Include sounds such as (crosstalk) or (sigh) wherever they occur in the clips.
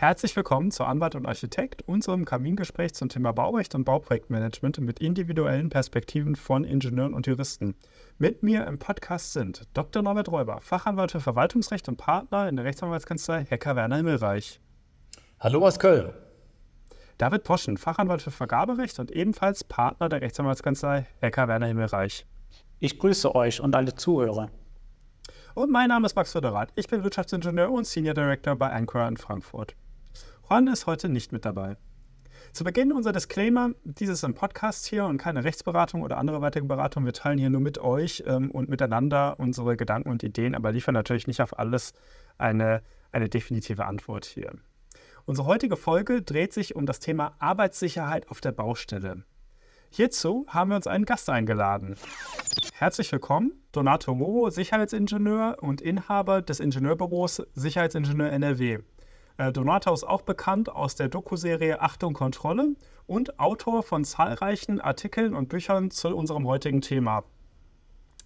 Herzlich willkommen zu Anwalt und Architekt, unserem Kamingespräch zum Thema Baurecht und Bauprojektmanagement mit individuellen Perspektiven von Ingenieuren und Juristen. Mit mir im Podcast sind Dr. Norbert Räuber, Fachanwalt für Verwaltungsrecht und Partner in der Rechtsanwaltskanzlei Hecker Werner Himmelreich. Hallo aus Köln. David Poschen, Fachanwalt für Vergaberecht und ebenfalls Partner der Rechtsanwaltskanzlei Hecker Werner Himmelreich. Ich grüße euch und alle Zuhörer. Und mein Name ist Max Föderat. Ich bin Wirtschaftsingenieur und Senior Director bei Anchor in Frankfurt. Juan ist heute nicht mit dabei. Zu Beginn unser Disclaimer: Dies ist ein Podcast hier und keine Rechtsberatung oder andere weitere Beratung. Wir teilen hier nur mit euch ähm, und miteinander unsere Gedanken und Ideen, aber liefern natürlich nicht auf alles eine, eine definitive Antwort hier. Unsere heutige Folge dreht sich um das Thema Arbeitssicherheit auf der Baustelle. Hierzu haben wir uns einen Gast eingeladen. Herzlich willkommen, Donato Moro, Sicherheitsingenieur und Inhaber des Ingenieurbüros Sicherheitsingenieur NRW. Äh, Donato ist auch bekannt aus der Doku-Serie Achtung Kontrolle und Autor von zahlreichen Artikeln und Büchern zu unserem heutigen Thema.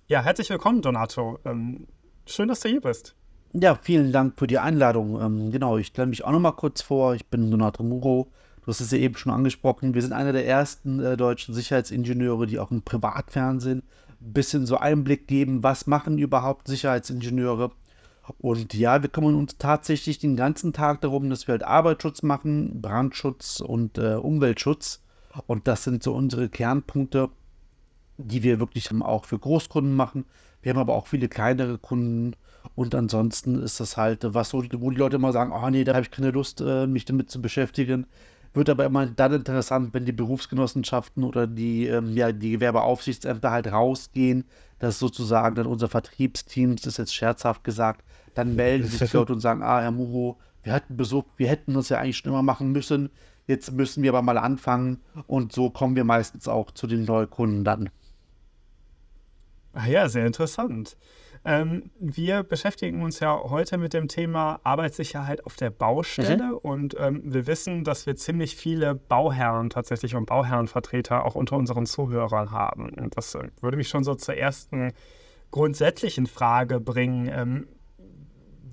Ja, herzlich willkommen, Donato. Ähm, schön, dass du hier bist. Ja, vielen Dank für die Einladung. Ähm, genau, ich stelle mich auch noch mal kurz vor. Ich bin Donato Muro. Du hast es ja eben schon angesprochen. Wir sind einer der ersten äh, deutschen Sicherheitsingenieure, die auch im Privatfernsehen ein bisschen so Einblick geben, was machen überhaupt Sicherheitsingenieure und ja, wir kümmern uns tatsächlich den ganzen Tag darum, dass wir halt Arbeitsschutz machen, Brandschutz und äh, Umweltschutz. Und das sind so unsere Kernpunkte, die wir wirklich auch für Großkunden machen. Wir haben aber auch viele kleinere Kunden. Und ansonsten ist das halt was, so, wo die Leute immer sagen, oh nee, da habe ich keine Lust, äh, mich damit zu beschäftigen. Wird aber immer dann interessant, wenn die Berufsgenossenschaften oder die, ähm, ja, die Gewerbeaufsichtsämter halt rausgehen. Das ist sozusagen dann unser Vertriebsteam, das ist jetzt scherzhaft gesagt, dann melden sich die (laughs) Leute und sagen, ah, Herr Muro, wir hatten Besuch, wir hätten das ja eigentlich schon immer machen müssen. Jetzt müssen wir aber mal anfangen und so kommen wir meistens auch zu den Neukunden dann. Ah ja, sehr interessant. Ähm, wir beschäftigen uns ja heute mit dem Thema Arbeitssicherheit auf der Baustelle mhm. und ähm, wir wissen, dass wir ziemlich viele Bauherren tatsächlich und Bauherrenvertreter auch unter unseren Zuhörern haben. Und das äh, würde mich schon so zur ersten grundsätzlichen Frage bringen. Ähm,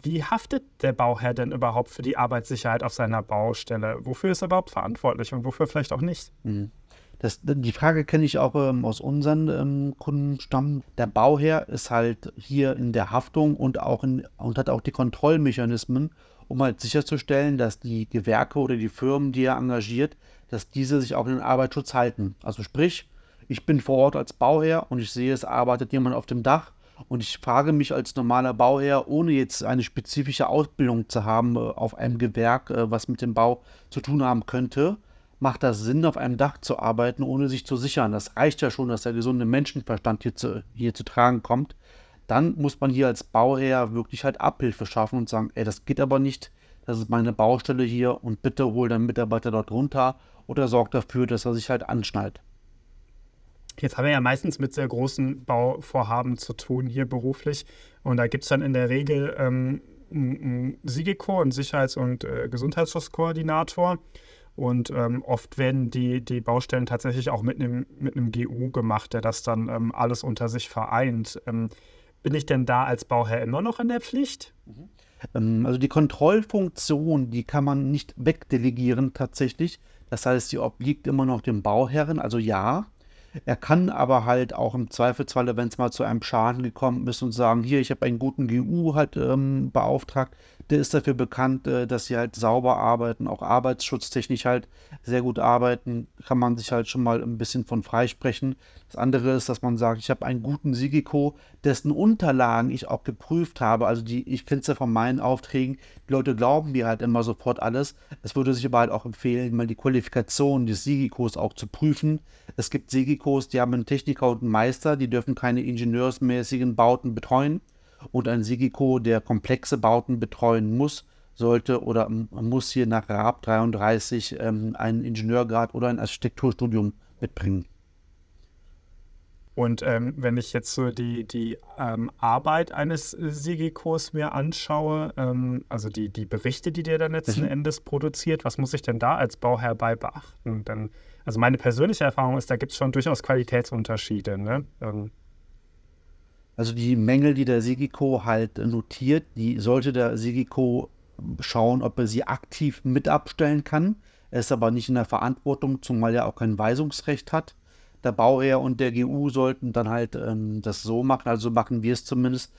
wie haftet der Bauherr denn überhaupt für die Arbeitssicherheit auf seiner Baustelle? Wofür ist er überhaupt verantwortlich und wofür vielleicht auch nicht? Mhm. Das, die Frage kenne ich auch ähm, aus unseren ähm, Kundenstamm. Der Bauherr ist halt hier in der Haftung und auch in, und hat auch die Kontrollmechanismen, um halt sicherzustellen, dass die Gewerke oder die Firmen, die er engagiert, dass diese sich auch in den Arbeitsschutz halten. Also sprich, ich bin vor Ort als Bauherr und ich sehe, es arbeitet jemand auf dem Dach und ich frage mich als normaler Bauherr, ohne jetzt eine spezifische Ausbildung zu haben äh, auf einem Gewerk, äh, was mit dem Bau zu tun haben könnte, macht das Sinn, auf einem Dach zu arbeiten, ohne sich zu sichern. Das reicht ja schon, dass der gesunde Menschenverstand hier zu, hier zu tragen kommt. Dann muss man hier als Bauherr wirklich halt Abhilfe schaffen und sagen, ey, das geht aber nicht, das ist meine Baustelle hier und bitte hol deinen Mitarbeiter dort runter oder sorgt dafür, dass er sich halt anschnallt. Jetzt haben wir ja meistens mit sehr großen Bauvorhaben zu tun hier beruflich. Und da gibt es dann in der Regel ähm, einen SIGICO, einen Sicherheits- und äh, Gesundheitsschutzkoordinator. Und ähm, oft werden die, die Baustellen tatsächlich auch mit einem, mit einem GU gemacht, der das dann ähm, alles unter sich vereint. Ähm, bin ich denn da als Bauherr immer noch in der Pflicht? Mhm. Ähm, also die Kontrollfunktion, die kann man nicht wegdelegieren tatsächlich. Das heißt, die obliegt immer noch dem Bauherren. Also ja, er kann aber halt auch im Zweifelsfalle, wenn es mal zu einem Schaden gekommen ist und sagen, hier, ich habe einen guten GU halt ähm, beauftragt, der ist dafür bekannt, äh, dass sie halt sauber arbeiten, auch arbeitsschutztechnisch halt sehr gut arbeiten, kann man sich halt schon mal ein bisschen von freisprechen. Das andere ist, dass man sagt, ich habe einen guten Sigiko, dessen Unterlagen ich auch geprüft habe, also die, ich finde es ja von meinen Aufträgen, die Leute glauben mir halt immer sofort alles. Es würde sich aber halt auch empfehlen, mal die Qualifikation des Sigikos auch zu prüfen. Es gibt Sigikos, die haben einen Techniker und einen Meister, die dürfen keine ingenieursmäßigen Bauten betreuen und ein Sigiko, der komplexe Bauten betreuen muss, sollte oder muss hier nach RAB 33 ähm, einen Ingenieurgrad oder ein Architekturstudium mitbringen. Und ähm, wenn ich jetzt so die, die ähm, Arbeit eines Sigikos mir anschaue, ähm, also die, die Berichte, die der dann letzten mhm. Endes produziert, was muss ich denn da als Bauherr bei beachten? Denn, also meine persönliche Erfahrung ist, da gibt es schon durchaus Qualitätsunterschiede. Ne? Ähm, also die Mängel, die der Sigiko halt notiert, die sollte der Sigiko schauen, ob er sie aktiv mit abstellen kann. Er ist aber nicht in der Verantwortung, zumal er auch kein Weisungsrecht hat. Der Bauherr und der GU sollten dann halt ähm, das so machen, also machen wir es zumindest.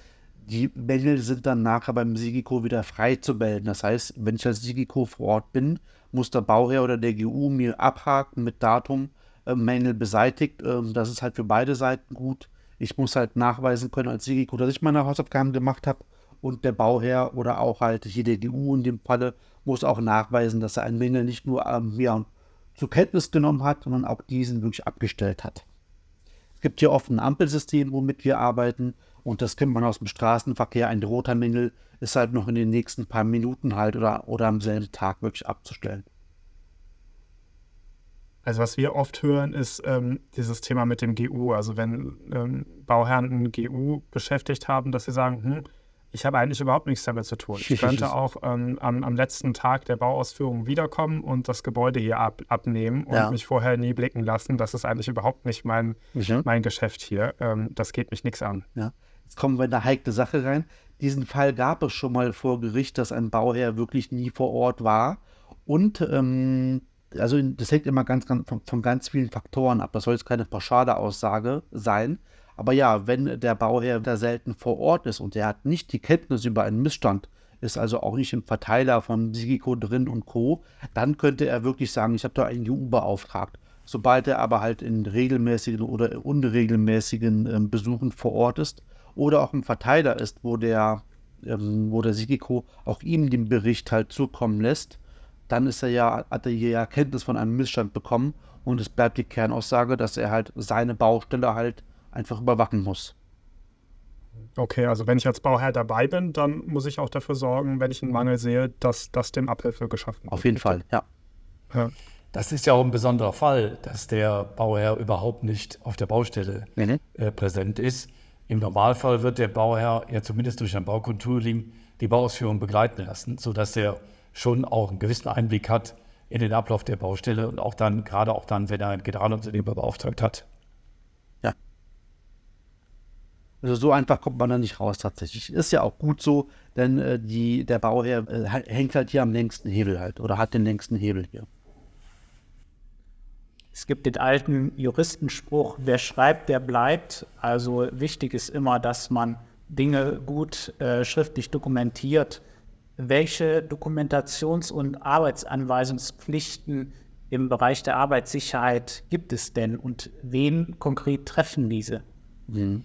Die Mängel sind dann nachher beim Sigiko wieder frei zu melden. Das heißt, wenn ich als Sigiko vor Ort bin, muss der Bauherr oder der GU mir abhaken mit Datum, äh, Mängel beseitigt. Ähm, das ist halt für beide Seiten gut. Ich muss halt nachweisen können als Sigiko, dass ich meine Hausaufgaben gemacht habe und der Bauherr oder auch halt hier der GU in dem Falle muss auch nachweisen, dass er einen Mängel nicht nur ähm, ja, zur Kenntnis genommen hat, sondern auch diesen wirklich abgestellt hat. Es gibt hier oft ein Ampelsystem, womit wir arbeiten und das kennt man aus dem Straßenverkehr. Ein roter Mängel ist halt noch in den nächsten paar Minuten halt oder, oder am selben Tag wirklich abzustellen. Also was wir oft hören, ist ähm, dieses Thema mit dem GU. Also wenn ähm, Bauherren ein GU beschäftigt haben, dass sie sagen, hm, ich habe eigentlich überhaupt nichts damit zu tun. Ich könnte (laughs) auch ähm, am, am, letzten Tag der Bauausführung wiederkommen und das Gebäude hier ab, abnehmen und ja. mich vorher nie blicken lassen. Das ist eigentlich überhaupt nicht mein, ja. mein Geschäft hier. Ähm, das geht mich nichts an. Ja. Jetzt kommen wir in eine heikle Sache rein. Diesen Fall gab es schon mal vor Gericht, dass ein Bauherr wirklich nie vor Ort war. Und ähm, also das hängt immer ganz, ganz von, von, ganz vielen Faktoren ab. Das soll jetzt keine pauschale Aussage sein. Aber ja, wenn der Bauherr da selten vor Ort ist und er hat nicht die Kenntnis über einen Missstand, ist also auch nicht im Verteiler von Sigiko drin und Co., dann könnte er wirklich sagen, ich habe da einen EU beauftragt. Sobald er aber halt in regelmäßigen oder unregelmäßigen äh, Besuchen vor Ort ist oder auch im Verteiler ist, wo der, ähm, wo der Sigiko auch ihm den Bericht halt zukommen lässt, dann ist er ja, hat er ja Kenntnis von einem Missstand bekommen und es bleibt die Kernaussage, dass er halt seine Baustelle halt einfach überwachen muss. Okay, also wenn ich als Bauherr dabei bin, dann muss ich auch dafür sorgen, wenn ich einen Mangel sehe, dass das dem Abhilfe geschaffen wird. Auf jeden Fall, ja. ja. Das ist ja auch ein besonderer Fall, dass der Bauherr überhaupt nicht auf der Baustelle mhm. äh, präsent ist. Im Normalfall wird der Bauherr ja zumindest durch ein Baukonturing die Bauausführung begleiten lassen, sodass er schon auch einen gewissen Einblick hat in den Ablauf der Baustelle und auch dann, gerade auch dann, wenn er einen Generalunternehmer beauftragt hat. Also so einfach kommt man da nicht raus tatsächlich. Ist ja auch gut so, denn äh, die, der Bauherr äh, hängt halt hier am längsten Hebel halt oder hat den längsten Hebel hier. Es gibt den alten Juristenspruch, wer schreibt, der bleibt. Also wichtig ist immer, dass man Dinge gut äh, schriftlich dokumentiert. Welche Dokumentations- und Arbeitsanweisungspflichten im Bereich der Arbeitssicherheit gibt es denn und wen konkret treffen diese? Mhm.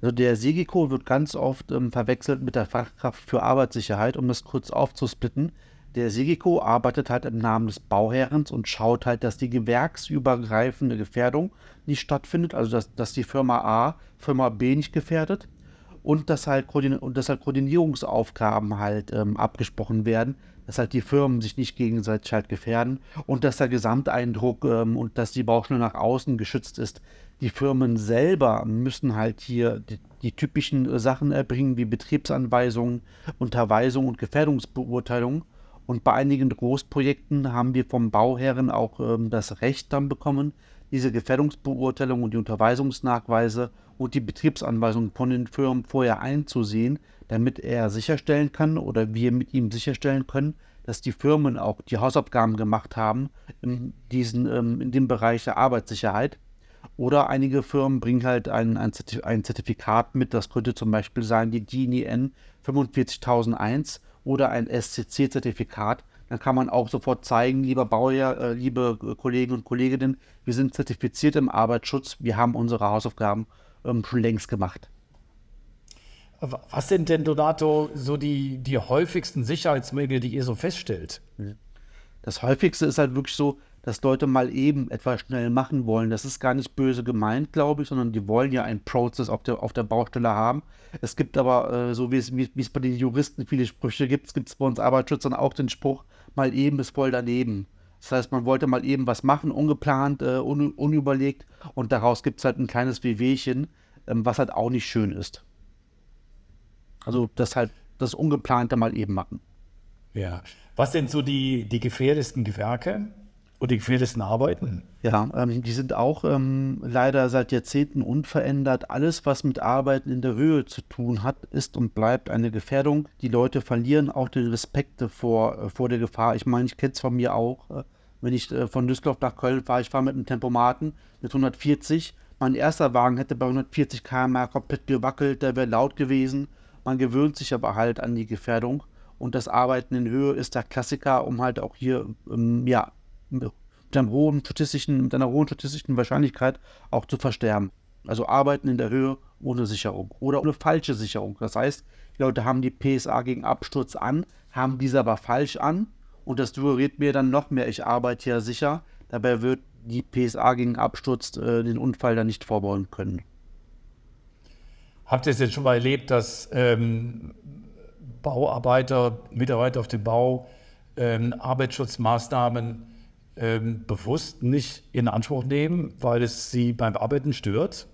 Also der Segiko wird ganz oft ähm, verwechselt mit der Fachkraft für Arbeitssicherheit, um das kurz aufzusplitten. Der Segiko arbeitet halt im Namen des Bauherrens und schaut halt, dass die gewerksübergreifende Gefährdung nicht stattfindet, also dass, dass die Firma A Firma B nicht gefährdet und dass halt, und dass halt Koordinierungsaufgaben halt ähm, abgesprochen werden, dass halt die Firmen sich nicht gegenseitig halt gefährden und dass der Gesamteindruck ähm, und dass die Baustelle nach außen geschützt ist. Die Firmen selber müssen halt hier die, die typischen Sachen erbringen, wie Betriebsanweisungen, Unterweisung und Gefährdungsbeurteilung. Und bei einigen Großprojekten haben wir vom Bauherren auch ähm, das Recht dann bekommen, diese Gefährdungsbeurteilung und die Unterweisungsnachweise und die Betriebsanweisungen von den Firmen vorher einzusehen, damit er sicherstellen kann oder wir mit ihm sicherstellen können, dass die Firmen auch die Hausaufgaben gemacht haben in, diesen, ähm, in dem Bereich der Arbeitssicherheit oder einige Firmen bringen halt ein, ein, Zertifikat mit, das könnte zum Beispiel sein die DIN 45001 oder ein SCC-Zertifikat. Dann kann man auch sofort zeigen, lieber Bauherr, äh, liebe Kollegen und Kolleginnen, wir sind zertifiziert im Arbeitsschutz, wir haben unsere Hausaufgaben ähm, schon längst gemacht. Was sind denn, Donato, so die, die häufigsten Sicherheitsmängel, die ihr so feststellt? Das häufigste ist halt wirklich so, dass Leute mal eben etwas schnell machen wollen. Das ist gar nicht böse gemeint, glaube ich, sondern die wollen ja einen Prozess auf der, auf der Baustelle haben. Es gibt aber, äh, so wie es, wie, wie es bei den Juristen viele Sprüche gibt, gibt es bei uns Arbeitsschützern auch den Spruch, mal eben ist voll daneben. Das heißt, man wollte mal eben was machen, ungeplant, äh, un, unüberlegt und daraus gibt es halt ein kleines Wehwehchen, ähm, was halt auch nicht schön ist. Also das halt das Ungeplante mal eben machen. Ja. Was sind so die, die gefährdesten Gewerke? Und die gefährlichsten Arbeiten? Ja, ähm, die sind auch ähm, leider seit Jahrzehnten unverändert. Alles, was mit Arbeiten in der Höhe zu tun hat, ist und bleibt eine Gefährdung. Die Leute verlieren auch den Respekt vor, äh, vor der Gefahr. Ich meine, ich kenne es von mir auch. Äh, wenn ich äh, von Düsseldorf nach Köln fahre, ich fahre mit einem Tempomaten mit 140. Mein erster Wagen hätte bei 140 km komplett gewackelt, der wäre laut gewesen. Man gewöhnt sich aber halt an die Gefährdung. Und das Arbeiten in Höhe ist der Klassiker, um halt auch hier ähm, ja, mit, einem hohen statistischen, mit einer hohen statistischen Wahrscheinlichkeit auch zu versterben. Also Arbeiten in der Höhe ohne Sicherung oder ohne falsche Sicherung. Das heißt, die Leute haben die PSA gegen Absturz an, haben diese aber falsch an und das suggeriert mir dann noch mehr, ich arbeite ja sicher. Dabei wird die PSA gegen Absturz äh, den Unfall dann nicht vorbauen können. Habt ihr es jetzt schon mal erlebt, dass ähm, Bauarbeiter, Mitarbeiter auf dem Bau ähm, Arbeitsschutzmaßnahmen ähm, bewusst nicht in Anspruch nehmen, weil es sie beim Arbeiten stört?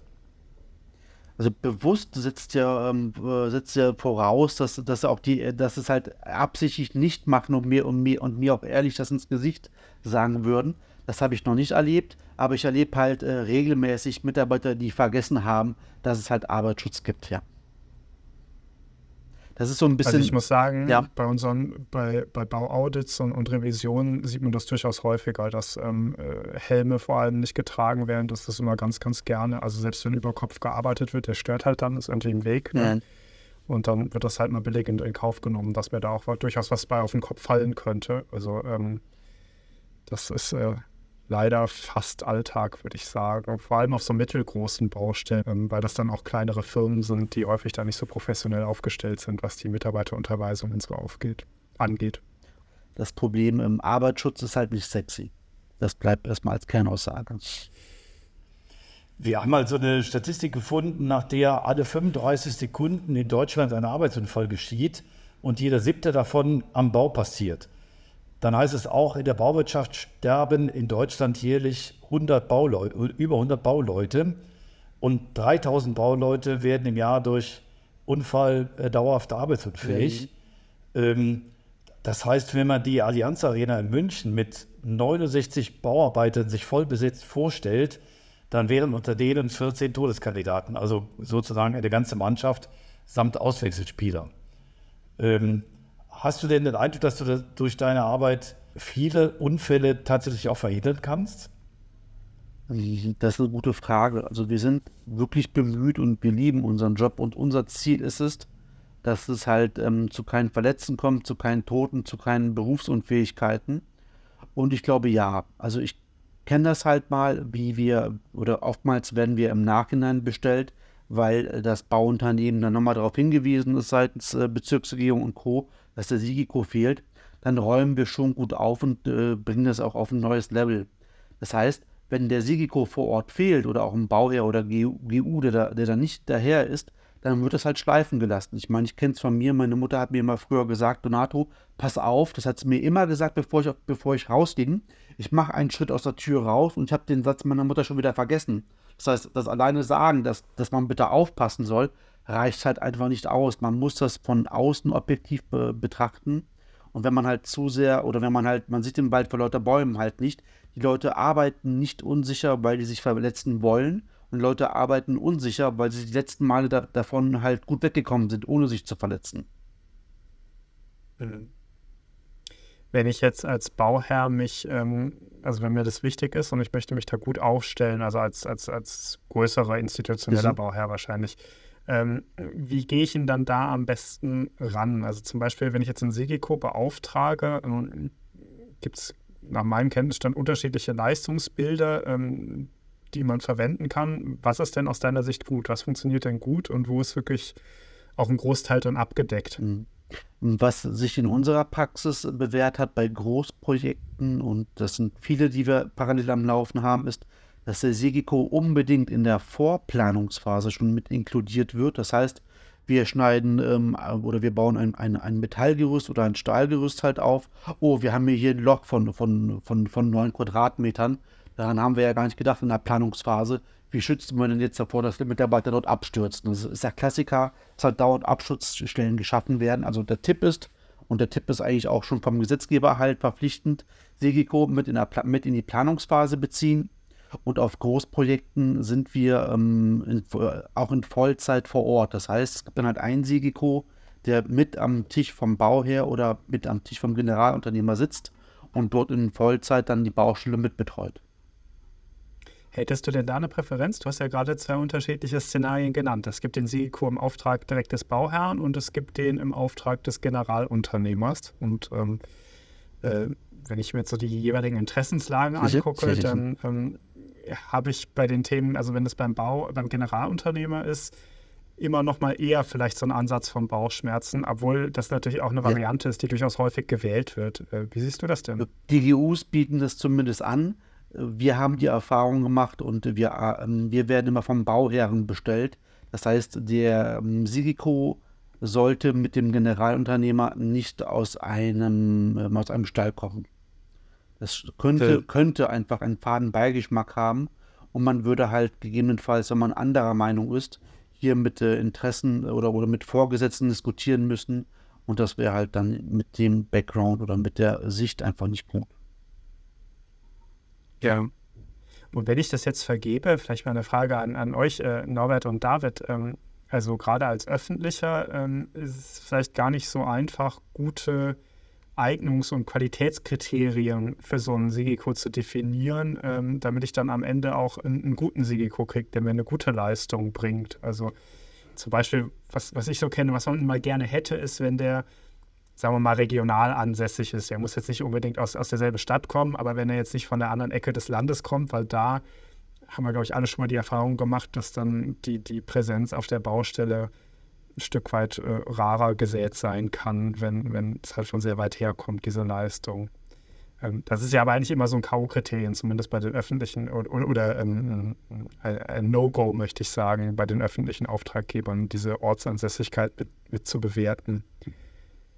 Also bewusst setzt ja, ähm, äh, setzt ja voraus, dass, dass auch die, dass es halt absichtlich nicht machen und mir und mir und mir auch ehrlich das ins Gesicht sagen würden. Das habe ich noch nicht erlebt, aber ich erlebe halt äh, regelmäßig Mitarbeiter, die vergessen haben, dass es halt Arbeitsschutz gibt, ja. Das ist so ein bisschen. Also ich muss sagen, ja. bei unseren, bei, bei Bauaudits und, und Revisionen sieht man das durchaus häufiger, dass ähm, äh, Helme vor allem nicht getragen werden. Das ist immer ganz, ganz gerne. Also selbst wenn über Kopf gearbeitet wird, der stört halt dann, ist irgendwie im Weg. Ne? Und dann wird das halt mal billigend in Kauf genommen, dass mir da auch durchaus was bei auf den Kopf fallen könnte. Also ähm, das ist äh, leider fast Alltag, würde ich sagen. Vor allem auf so mittelgroßen Baustellen, ähm, weil das dann auch kleinere Firmen sind, die häufig da nicht so professionell aufgestellt sind, was die Mitarbeiterunterweisung und so aufgeht, angeht. Das Problem im Arbeitsschutz ist halt nicht sexy. Das bleibt erstmal als Kernaussage. Wir haben mal so eine Statistik gefunden, nach der alle 35 Sekunden in Deutschland ein Arbeitsunfall geschieht und jeder siebte davon am Bau passiert dann heißt es auch, in der Bauwirtschaft sterben in Deutschland jährlich 100 Bauleute, über 100 Bauleute und 3000 Bauleute werden im Jahr durch Unfall äh, dauerhaft arbeitsunfähig. Mhm. Ähm, das heißt, wenn man die Allianz Arena in München mit 69 Bauarbeitern sich voll besetzt vorstellt, dann wären unter denen 14 Todeskandidaten, also sozusagen eine ganze Mannschaft samt Auswechselspieler. Ähm, Hast du denn den Eindruck, dass du durch deine Arbeit viele Unfälle tatsächlich auch verhindern kannst? Das ist eine gute Frage. Also wir sind wirklich bemüht und wir lieben unseren Job und unser Ziel ist es, dass es halt ähm, zu keinen Verletzten kommt, zu keinen Toten, zu keinen Berufsunfähigkeiten. Und ich glaube ja. Also ich kenne das halt mal, wie wir, oder oftmals werden wir im Nachhinein bestellt, weil das Bauunternehmen dann nochmal darauf hingewiesen ist seitens äh, Bezirksregierung und Co., dass der Sigiko fehlt, dann räumen wir schon gut auf und äh, bringen das auch auf ein neues Level. Das heißt, wenn der Sigiko vor Ort fehlt oder auch ein Bauherr oder GU, der, da, der da nicht daher ist, dann wird das halt schleifen gelassen. Ich meine, ich kenne es von mir, meine Mutter hat mir immer früher gesagt, Donato, pass auf, das hat sie mir immer gesagt, bevor ich, bevor ich rausging. Ich mache einen Schritt aus der Tür raus und ich habe den Satz meiner Mutter schon wieder vergessen. Das heißt, das alleine sagen, dass, dass man bitte aufpassen soll, reicht halt einfach nicht aus. Man muss das von außen objektiv be betrachten. Und wenn man halt zu sehr oder wenn man halt, man sieht den Wald vor lauter Bäumen halt nicht. Die Leute arbeiten nicht unsicher, weil die sich verletzen wollen. Und Leute arbeiten unsicher, weil sie die letzten Male da, davon halt gut weggekommen sind, ohne sich zu verletzen. Wenn ich jetzt als Bauherr mich, ähm, also wenn mir das wichtig ist und ich möchte mich da gut aufstellen, also als, als, als größerer institutioneller mhm. Bauherr wahrscheinlich, ähm, wie gehe ich ihn dann da am besten ran? Also zum Beispiel, wenn ich jetzt einen Segiko beauftrage, ähm, gibt es nach meinem Kenntnisstand unterschiedliche Leistungsbilder, ähm, die man verwenden kann. Was ist denn aus deiner Sicht gut? Was funktioniert denn gut und wo ist wirklich auch ein Großteil dann abgedeckt? Mhm. Was sich in unserer Praxis bewährt hat bei Großprojekten, und das sind viele, die wir parallel am Laufen haben, ist, dass der Segiko unbedingt in der Vorplanungsphase schon mit inkludiert wird. Das heißt, wir schneiden ähm, oder wir bauen ein, ein, ein Metallgerüst oder ein Stahlgerüst halt auf. Oh, wir haben hier ein Loch von, von, von, von 9 Quadratmetern. Daran haben wir ja gar nicht gedacht in der Planungsphase. Wie schützen wir denn jetzt davor, dass die Mitarbeiter dort abstürzen? Das ist der Klassiker, dass halt dauernd Abschutzstellen geschaffen werden. Also der Tipp ist, Und der Tipp ist eigentlich auch schon vom Gesetzgeber halt verpflichtend, Segiko mit der, mit in die Planungsphase beziehen. Und auf Großprojekten sind wir ähm, in, auch in Vollzeit vor Ort. Das heißt, es gibt dann halt einen Segiko, der mit am Tisch vom Bauherr oder mit am Tisch vom Generalunternehmer sitzt und dort in Vollzeit dann die Baustelle mitbetreut. Hättest du denn da eine Präferenz? Du hast ja gerade zwei unterschiedliche Szenarien genannt. Es gibt den SIGICO im Auftrag direkt des Bauherrn und es gibt den im Auftrag des Generalunternehmers. Und ähm, äh, wenn ich mir jetzt so die jeweiligen Interessenslagen angucke, dann ähm, habe ich bei den Themen, also wenn es beim Bau, beim Generalunternehmer ist, immer noch mal eher vielleicht so ein Ansatz von Bauchschmerzen, obwohl das natürlich auch eine Variante ja. ist, die durchaus häufig gewählt wird. Äh, wie siehst du das denn? Die GUs bieten das zumindest an wir haben die Erfahrung gemacht und wir, äh, wir werden immer vom Bauherren bestellt. Das heißt, der ähm, Sigiko sollte mit dem Generalunternehmer nicht aus einem, äh, aus einem Stall kommen. Das könnte, könnte einfach einen faden Beigeschmack haben und man würde halt gegebenenfalls, wenn man anderer Meinung ist, hier mit äh, Interessen oder, oder mit Vorgesetzten diskutieren müssen und das wäre halt dann mit dem Background oder mit der Sicht einfach nicht gut. Ja. Und wenn ich das jetzt vergebe, vielleicht mal eine Frage an, an euch, äh, Norbert und David. Ähm, also gerade als Öffentlicher ähm, ist es vielleicht gar nicht so einfach, gute Eignungs- und Qualitätskriterien für so einen Sigiko zu definieren, ähm, damit ich dann am Ende auch einen, einen guten Sigiko kriege, der mir eine gute Leistung bringt. Also zum Beispiel, was, was ich so kenne, was man immer gerne hätte, ist, wenn der sagen wir mal, regional ansässig ist. Er muss jetzt nicht unbedingt aus, aus derselben Stadt kommen, aber wenn er jetzt nicht von der anderen Ecke des Landes kommt, weil da haben wir, glaube ich, alle schon mal die Erfahrung gemacht, dass dann die, die Präsenz auf der Baustelle ein Stück weit äh, rarer gesät sein kann, wenn, wenn es halt schon sehr weit herkommt, diese Leistung. Ähm, das ist ja aber eigentlich immer so ein K.O.-Kriterium, zumindest bei den öffentlichen oder, oder ähm, ein No-Go, möchte ich sagen, bei den öffentlichen Auftraggebern, diese Ortsansässigkeit mit, mit zu bewerten.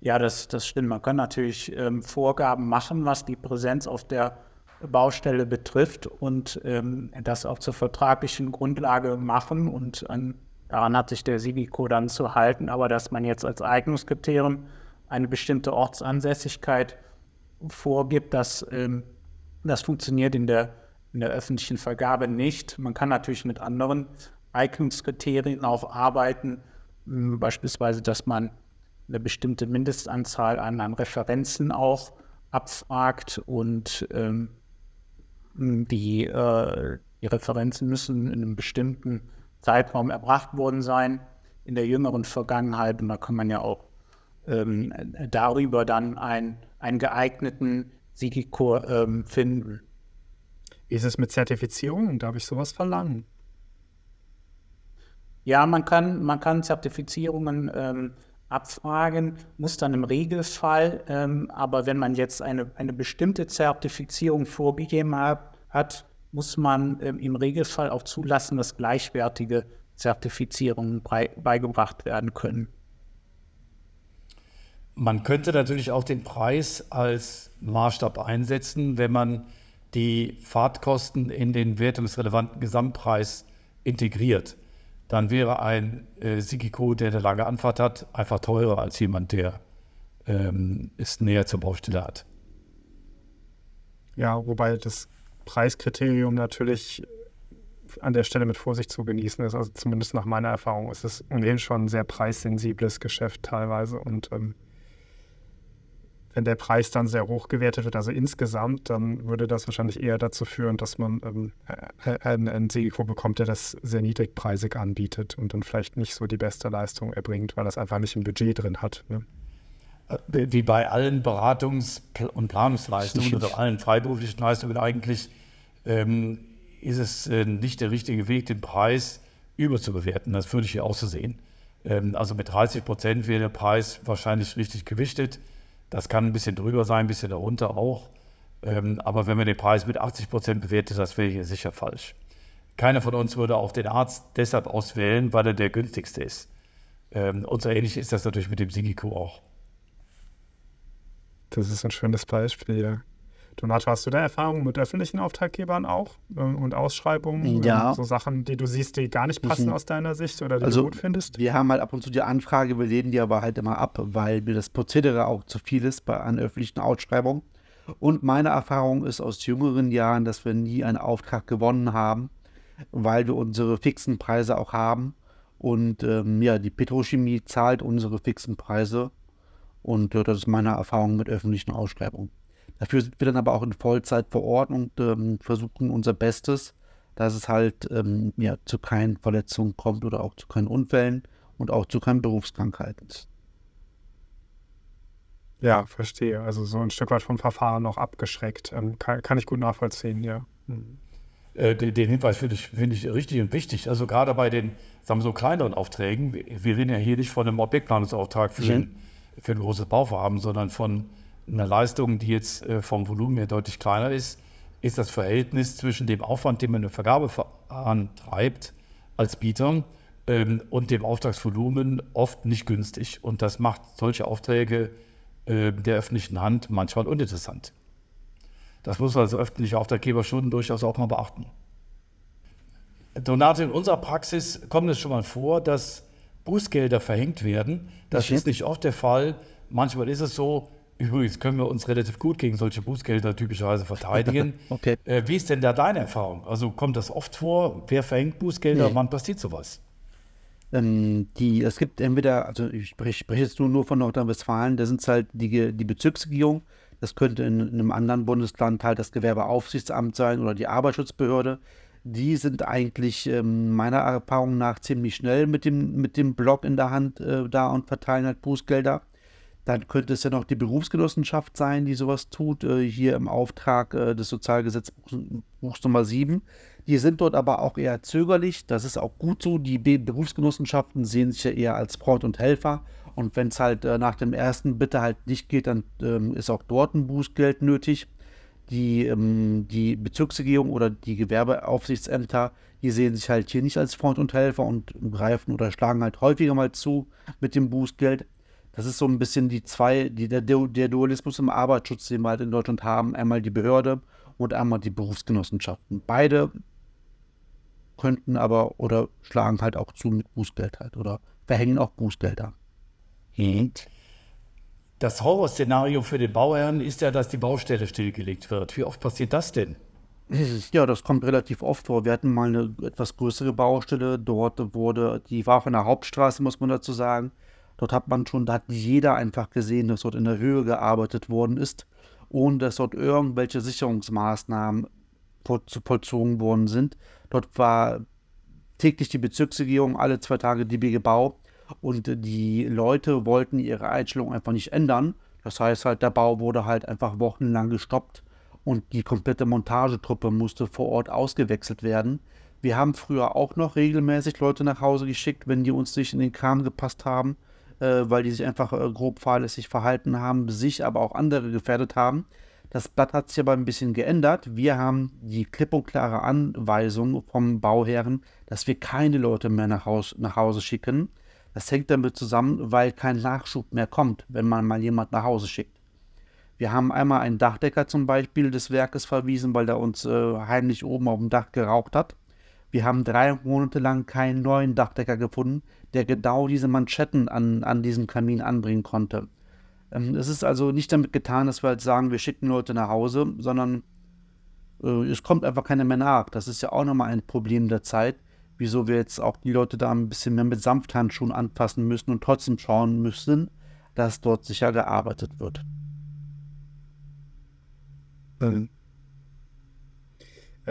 Ja, das, das stimmt. Man kann natürlich ähm, Vorgaben machen, was die Präsenz auf der Baustelle betrifft und ähm, das auch zur vertraglichen Grundlage machen und an, daran hat sich der Sivico dann zu halten. Aber dass man jetzt als Eignungskriterium eine bestimmte Ortsansässigkeit vorgibt, das, ähm, das funktioniert in der, in der öffentlichen Vergabe nicht. Man kann natürlich mit anderen Eignungskriterien auch arbeiten, beispielsweise, dass man eine bestimmte Mindestanzahl an, an Referenzen auch abfragt und ähm, die, äh, die Referenzen müssen in einem bestimmten Zeitraum erbracht worden sein in der jüngeren Vergangenheit und da kann man ja auch ähm, darüber dann ein, einen geeigneten Sigikor ähm, finden. Wie ist es mit Zertifizierungen? Darf ich sowas verlangen? Ja, man kann, man kann Zertifizierungen ähm, abfragen, muss dann im Regelfall, ähm, aber wenn man jetzt eine, eine bestimmte Zertifizierung vorgegeben hat, hat muss man ähm, im Regelfall auch zulassen, dass gleichwertige Zertifizierungen bei, beigebracht werden können. Man könnte natürlich auch den Preis als Maßstab einsetzen, wenn man die Fahrtkosten in den wertungsrelevanten Gesamtpreis integriert dann wäre ein äh, Sigiko, der eine lange Anfahrt hat, einfach teurer als jemand, der ähm, es näher zur Baustelle hat. Ja, wobei das Preiskriterium natürlich an der Stelle mit Vorsicht zu genießen ist. Also zumindest nach meiner Erfahrung ist es ohnehin schon ein sehr preissensibles Geschäft teilweise und ähm, wenn der Preis dann sehr hoch gewertet wird, also insgesamt, dann würde das wahrscheinlich eher dazu führen, dass man ähm, ein, ein Risiko bekommt, der das sehr niedrigpreisig anbietet und dann vielleicht nicht so die beste Leistung erbringt, weil das einfach nicht im Budget drin hat. Ne? Äh, wie bei allen Beratungs- und Planungsleistungen (laughs) oder allen freiberuflichen Leistungen eigentlich, ähm, ist es äh, nicht der richtige Weg, den Preis überzubewerten. Das würde ich hier auch so sehen. Ähm, also mit 30 Prozent wäre der Preis wahrscheinlich richtig gewichtet. Das kann ein bisschen drüber sein, ein bisschen darunter auch. Ähm, aber wenn man den Preis mit 80 Prozent bewertet, das wäre hier sicher falsch. Keiner von uns würde auch den Arzt deshalb auswählen, weil er der günstigste ist. Ähm, und so ähnlich ist das natürlich mit dem Sigiko auch. Das ist ein schönes Beispiel, ja. Donato, hast du da Erfahrungen mit öffentlichen Auftraggebern auch ähm, und Ausschreibungen? Ja. Ähm, so Sachen, die du siehst, die gar nicht passen Mhm. aus deiner Sicht oder die Also, du gut findest? Wir haben halt ab und zu die Anfrage, wir lehnen die aber halt immer ab, weil mir das Prozedere auch zu viel ist bei einer öffentlichen Ausschreibung. Und meine Erfahrung ist aus jüngeren Jahren, dass wir nie einen Auftrag gewonnen haben, weil wir unsere fixen Preise auch haben. Und ähm, ja, die Petrochemie zahlt unsere fixen Preise. Und äh, das ist meine Erfahrung mit öffentlichen Ausschreibungen. Dafür sind wir dann aber auch in Vollzeit vor Ort und ähm, versuchen unser Bestes, dass es halt ähm, ja, zu keinen Verletzungen kommt oder auch zu keinen Unfällen und auch zu keinen Berufskrankheiten. Ja, verstehe. Also so ein Stück weit vom Verfahren noch abgeschreckt. Ähm, kann, kann ich gut nachvollziehen, ja. Mhm. Äh, den, den Hinweis finde ich, finde ich richtig und wichtig. Also gerade bei den, sagen wir so, kleineren Aufträgen, wir, wir reden ja hier nicht von einem Objektplanungsauftrag für, Mhm. ein, für ein großes Bauvorhaben, sondern von einer Leistung, die jetzt äh, vom Volumen her deutlich kleiner ist, ist das Verhältnis zwischen dem Aufwand, den man im Vergabeverfahren treibt als Bieter ähm, und dem Auftragsvolumen oft nicht günstig. Und das macht solche Aufträge äh, der öffentlichen Hand manchmal uninteressant. Das muss man als öffentlicher Auftraggeber schon durchaus auch mal beachten. Donate, in unserer Praxis kommt es schon mal vor, dass Bußgelder verhängt werden. Das Okay. ist nicht oft der Fall. Manchmal ist es so, übrigens können wir uns relativ gut gegen solche Bußgelder typischerweise verteidigen. (laughs) Okay. Äh, wie ist denn da deine Erfahrung? Also kommt das oft vor? Wer verhängt Bußgelder? Nee. Wann passiert sowas? Ähm, die, es gibt entweder, also ich spreche, spreche jetzt nur, nur von Nordrhein-Westfalen, da sind es halt die, die Bezirksregierung, das könnte in, in einem anderen Bundesland halt das Gewerbeaufsichtsamt sein oder die Arbeitsschutzbehörde. Die sind eigentlich ähm, meiner Erfahrung nach ziemlich schnell mit dem, mit dem Block in der Hand äh, da und verteilen halt Bußgelder. Dann könnte es ja noch die Berufsgenossenschaft sein, die sowas tut, äh, hier im Auftrag äh, des Sozialgesetzbuchs Nummer 7. Die sind dort aber auch eher zögerlich. Das ist auch gut so. Die Be Berufsgenossenschaften sehen sich ja eher als Freund und Helfer. Und wenn es halt äh, nach dem ersten Bitte halt nicht geht, dann ähm, ist auch dort ein Bußgeld nötig. Die, ähm, die Bezirksregierung oder die Gewerbeaufsichtsämter, die sehen sich halt hier nicht als Freund und Helfer und greifen oder schlagen halt häufiger mal zu mit dem Bußgeld. Das ist so ein bisschen die zwei, die, der, der Dualismus im Arbeitsschutz, den wir halt in Deutschland haben. Einmal die Behörde und einmal die Berufsgenossenschaften. Beide könnten aber oder schlagen halt auch zu mit Bußgeld halt oder verhängen auch Bußgelder. Das Horrorszenario für den Bauherrn ist ja, dass die Baustelle stillgelegt wird. Wie oft passiert das denn? Ja, das kommt relativ oft vor. Wir hatten mal eine etwas größere Baustelle. Dort wurde, die war von der Hauptstraße, muss man dazu sagen. Dort hat man schon, da hat jeder einfach gesehen, dass dort in der Höhe gearbeitet worden ist, ohne dass dort irgendwelche Sicherungsmaßnahmen vollzogen worden sind. Dort war täglich die Bezirksregierung, alle zwei Tage DB Bau und die Leute wollten ihre Einstellung einfach nicht ändern. Das heißt halt, der Bau wurde halt einfach wochenlang gestoppt und die komplette Montagetruppe musste vor Ort ausgewechselt werden. Wir haben früher auch noch regelmäßig Leute nach Hause geschickt, wenn die uns nicht in den Kram gepasst haben, weil die sich einfach äh, grob fahrlässig verhalten haben, sich aber auch andere gefährdet haben. Das Blatt hat sich aber ein bisschen geändert. Wir haben die klipp und klare Anweisung vom Bauherren, dass wir keine Leute mehr nach, Haus, nach Hause schicken. Das hängt damit zusammen, weil kein Nachschub mehr kommt, wenn man mal jemand nach Hause schickt. Wir haben einmal einen Dachdecker zum Beispiel des Werkes verwiesen, weil der uns äh, heimlich oben auf dem Dach geraucht hat. Wir haben drei Monate lang keinen neuen Dachdecker gefunden, der genau diese Manschetten an, an diesem Kamin anbringen konnte. Ähm, es ist also nicht damit getan, dass wir halt sagen, wir schicken Leute nach Hause, sondern äh, es kommt einfach keiner mehr nach. Das ist ja auch nochmal ein Problem der Zeit, wieso wir jetzt auch die Leute da ein bisschen mehr mit Samthandschuhen anfassen müssen und trotzdem schauen müssen, dass dort sicher gearbeitet wird. Ähm,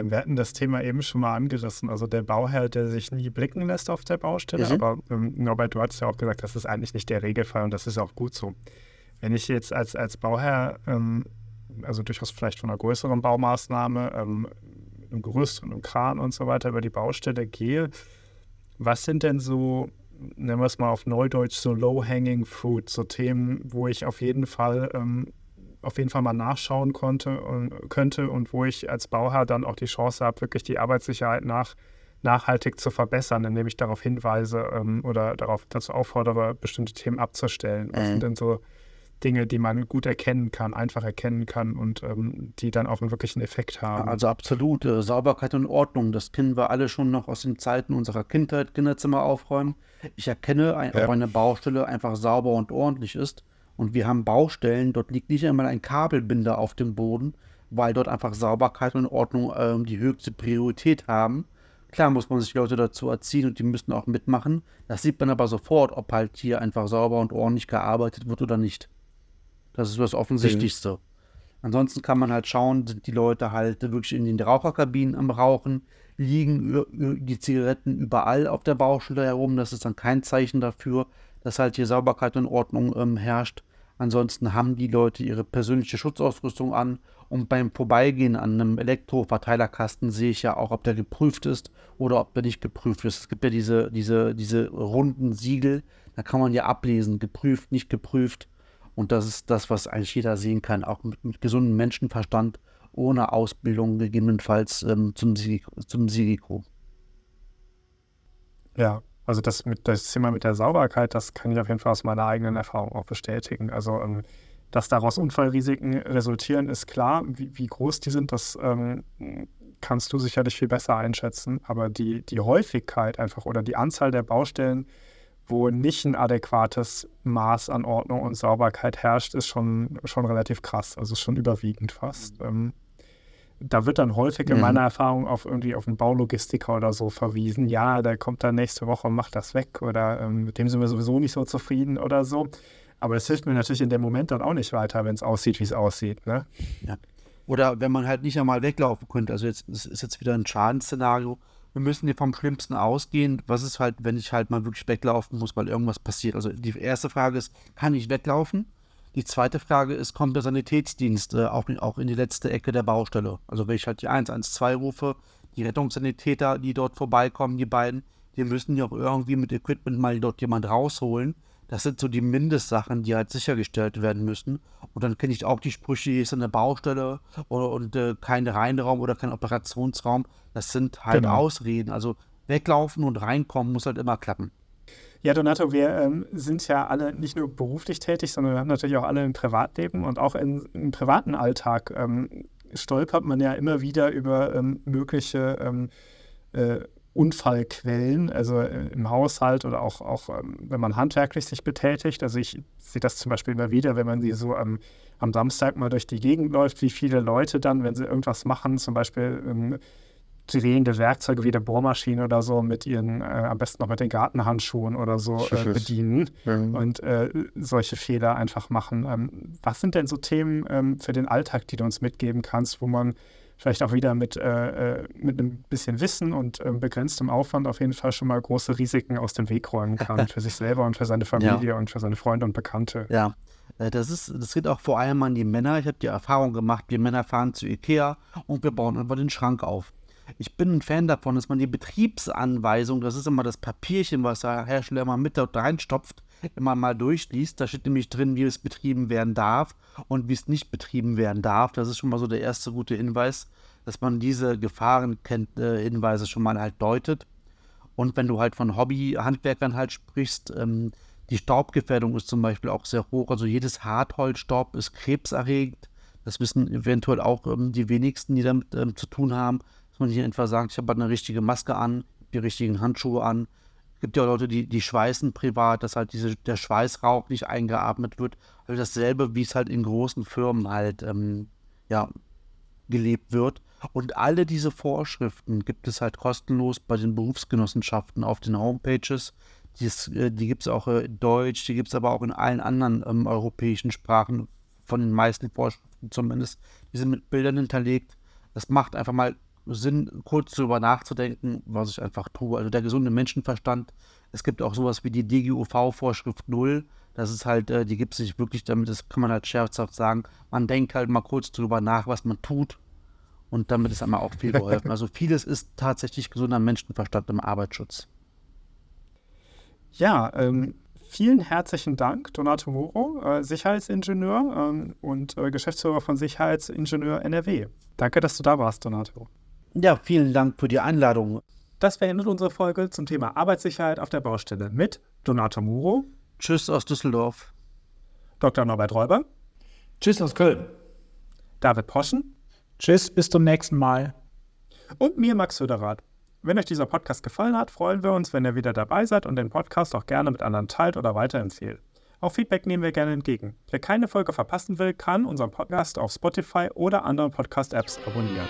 Wir hatten das Thema eben schon mal angerissen. Also der Bauherr, der sich nie blicken lässt auf der Baustelle. Mhm. Aber ähm, Norbert, du hattest ja auch gesagt, das ist eigentlich nicht der Regelfall und das ist auch gut so. Wenn ich jetzt als, als Bauherr, ähm, also durchaus vielleicht von einer größeren Baumaßnahme, ähm, mit einem Gerüst und einem Kran und so weiter über die Baustelle gehe, was sind denn so, nennen wir es mal auf Neudeutsch, so low-hanging fruit, so Themen, wo ich auf jeden Fall ähm, auf jeden Fall mal nachschauen konnte und könnte und wo ich als Bauherr dann auch die Chance habe, wirklich die Arbeitssicherheit nach, nachhaltig zu verbessern, indem ich darauf hinweise ähm, oder darauf dazu auffordere, bestimmte Themen abzustellen. Was Mhm. sind denn so Dinge, die man gut erkennen kann, einfach erkennen kann und ähm, die dann auch einen wirklichen Effekt haben. Also absolut. Äh, Sauberkeit und Ordnung, das kennen wir alle schon noch aus den Zeiten unserer Kindheit, Kinderzimmer aufräumen. Ich erkenne, ein, ja. ob eine Baustelle einfach sauber und ordentlich ist. Und wir haben Baustellen, dort liegt nicht einmal ein Kabelbinder auf dem Boden, weil dort einfach Sauberkeit und Ordnung ähm, die höchste Priorität haben. Klar muss man sich Leute dazu erziehen und die müssen auch mitmachen. Das sieht man aber sofort, ob halt hier einfach sauber und ordentlich gearbeitet wird oder nicht. Das ist das Offensichtlichste. Mhm. Ansonsten kann man halt schauen, sind die Leute halt wirklich in den Raucherkabinen am Rauchen, liegen die Zigaretten überall auf der Baustelle herum. Das ist dann kein Zeichen dafür, dass halt hier Sauberkeit und Ordnung ähm, herrscht. Ansonsten haben die Leute ihre persönliche Schutzausrüstung an und beim Vorbeigehen an einem Elektroverteilerkasten sehe ich ja auch, ob der geprüft ist oder ob der nicht geprüft ist. Es gibt ja diese, diese, diese runden Siegel, da kann man ja ablesen, geprüft, nicht geprüft. Und das ist das, was eigentlich jeder sehen kann, auch mit, mit gesundem Menschenverstand, ohne Ausbildung gegebenenfalls ähm, zum, zum Risiko. Ja, also das, mit, das Thema mit der Sauberkeit, das kann ich auf jeden Fall aus meiner eigenen Erfahrung auch bestätigen. Also ähm, dass daraus Unfallrisiken resultieren, ist klar. Wie, wie groß die sind, das ähm, kannst du sicherlich viel besser einschätzen. Aber die, die Häufigkeit einfach oder die Anzahl der Baustellen, wo nicht ein adäquates Maß an Ordnung und Sauberkeit herrscht, ist schon, schon relativ krass. Also schon überwiegend fast. Ähm, da wird dann häufig in mhm. meiner Erfahrung auf irgendwie auf einen Baulogistiker oder so verwiesen. Ja, der kommt dann nächste Woche und macht das weg oder ähm, mit dem sind wir sowieso nicht so zufrieden oder so. Aber es hilft mir natürlich in dem Moment dann auch nicht weiter, wenn es aussieht, wie es aussieht. Ne? Ja. Oder wenn man halt nicht einmal weglaufen könnte. Also jetzt das ist jetzt wieder ein Schadensszenario. Wir müssen hier vom Schlimmsten ausgehen. Was ist halt, wenn ich halt mal wirklich weglaufen muss, weil irgendwas passiert? Also die erste Frage ist, kann ich weglaufen? Die zweite Frage ist, kommt der Sanitätsdienst äh, auch, auch in die letzte Ecke der Baustelle? Also wenn ich halt die 112 rufe, die Rettungssanitäter, die dort vorbeikommen, die beiden, die müssen ja auch irgendwie mit Equipment mal dort jemand rausholen. Das sind so die Mindestsachen, die halt sichergestellt werden müssen. Und dann kenne ich auch die Sprüche, hier ist eine Baustelle oder, und äh, kein Reinraum oder kein Operationsraum. Das sind halt genau. Ausreden. Also weglaufen und reinkommen muss halt immer klappen. Ja, Donato, wir ähm, sind ja alle nicht nur beruflich tätig, sondern wir haben natürlich auch alle ein Privatleben und auch in, im privaten Alltag ähm, stolpert man ja immer wieder über ähm, mögliche ähm, äh, Unfallquellen, also äh, im Haushalt oder auch, auch ähm, wenn man handwerklich sich betätigt. Also ich sehe das zum Beispiel immer wieder, wenn man sie so am, am Samstag mal durch die Gegend läuft, wie viele Leute dann, wenn sie irgendwas machen, zum Beispiel ähm, drehende Werkzeuge wie der Bohrmaschine oder so mit ihren, äh, am besten noch mit den Gartenhandschuhen oder so äh, bedienen mhm. und äh, solche Fehler einfach machen. Ähm, was sind denn so Themen ähm, für den Alltag, die du uns mitgeben kannst, wo man vielleicht auch wieder mit, äh, äh, mit einem bisschen Wissen und äh, begrenztem Aufwand auf jeden Fall schon mal große Risiken aus dem Weg räumen kann (laughs) für sich selber und für seine Familie ja. und für seine Freunde und Bekannte. Ja, äh, das, ist, das geht auch vor allem an die Männer. Ich habe die Erfahrung gemacht, wir Männer fahren zu Ikea und wir bauen einfach den Schrank auf. Ich bin ein Fan davon, dass man die Betriebsanweisung, das ist immer das Papierchen, was der Hersteller immer mit dort reinstopft, immer mal durchliest. Da steht nämlich drin, wie es betrieben werden darf und wie es nicht betrieben werden darf. Das ist schon mal so der erste gute Hinweis, dass man diese Gefahrenhinweise äh, schon mal halt deutet. Und wenn du halt von Hobbyhandwerkern halt sprichst, ähm, die Staubgefährdung ist zum Beispiel auch sehr hoch. Also jedes Hartholzstaub ist krebserregend. Das wissen eventuell auch ähm, die wenigsten, die damit ähm, zu tun haben. Dass man hier einfach sagt, ich habe halt eine richtige Maske an, die richtigen Handschuhe an, es gibt ja Leute, die, die schweißen privat, dass halt diese, der Schweißrauch nicht eingeatmet wird. Also dasselbe, wie es halt in großen Firmen halt ähm, ja, gelebt wird. Und alle diese Vorschriften gibt es halt kostenlos bei den Berufsgenossenschaften auf den Homepages. Dies, äh, die gibt es auch in Deutsch, die gibt es aber auch in allen anderen ähm, europäischen Sprachen, von den meisten Vorschriften zumindest. Die sind mit Bildern hinterlegt. Das macht einfach mal Sinn, kurz darüber nachzudenken, was ich einfach tue. Also der gesunde Menschenverstand. Es gibt auch sowas wie die DGUV-Vorschrift 0. Das ist halt, äh, die gibt es nicht wirklich, damit das kann man halt scherzhaft sagen. Man denkt halt mal kurz darüber nach, was man tut. Und damit ist einmal auch viel geholfen. Also vieles ist tatsächlich gesunder Menschenverstand im Arbeitsschutz. Ja, ähm, vielen herzlichen Dank, Donato Moro, äh, Sicherheitsingenieur ähm, und äh, Geschäftsführer von Sicherheitsingenieur NRW. Danke, dass du da warst, Donato. Ja, vielen Dank für die Einladung. Das beendet unsere Folge zum Thema Arbeitssicherheit auf der Baustelle mit Donato Muro. Tschüss aus Düsseldorf. Dr. Norbert Räuber. Tschüss aus Köln. David Poschen. Tschüss, bis zum nächsten Mal. Und mir, Max Söderath. Wenn euch dieser Podcast gefallen hat, freuen wir uns, wenn ihr wieder dabei seid und den Podcast auch gerne mit anderen teilt oder weiterempfehlt. Auch Feedback nehmen wir gerne entgegen. Wer keine Folge verpassen will, kann unseren Podcast auf Spotify oder anderen Podcast-Apps abonnieren.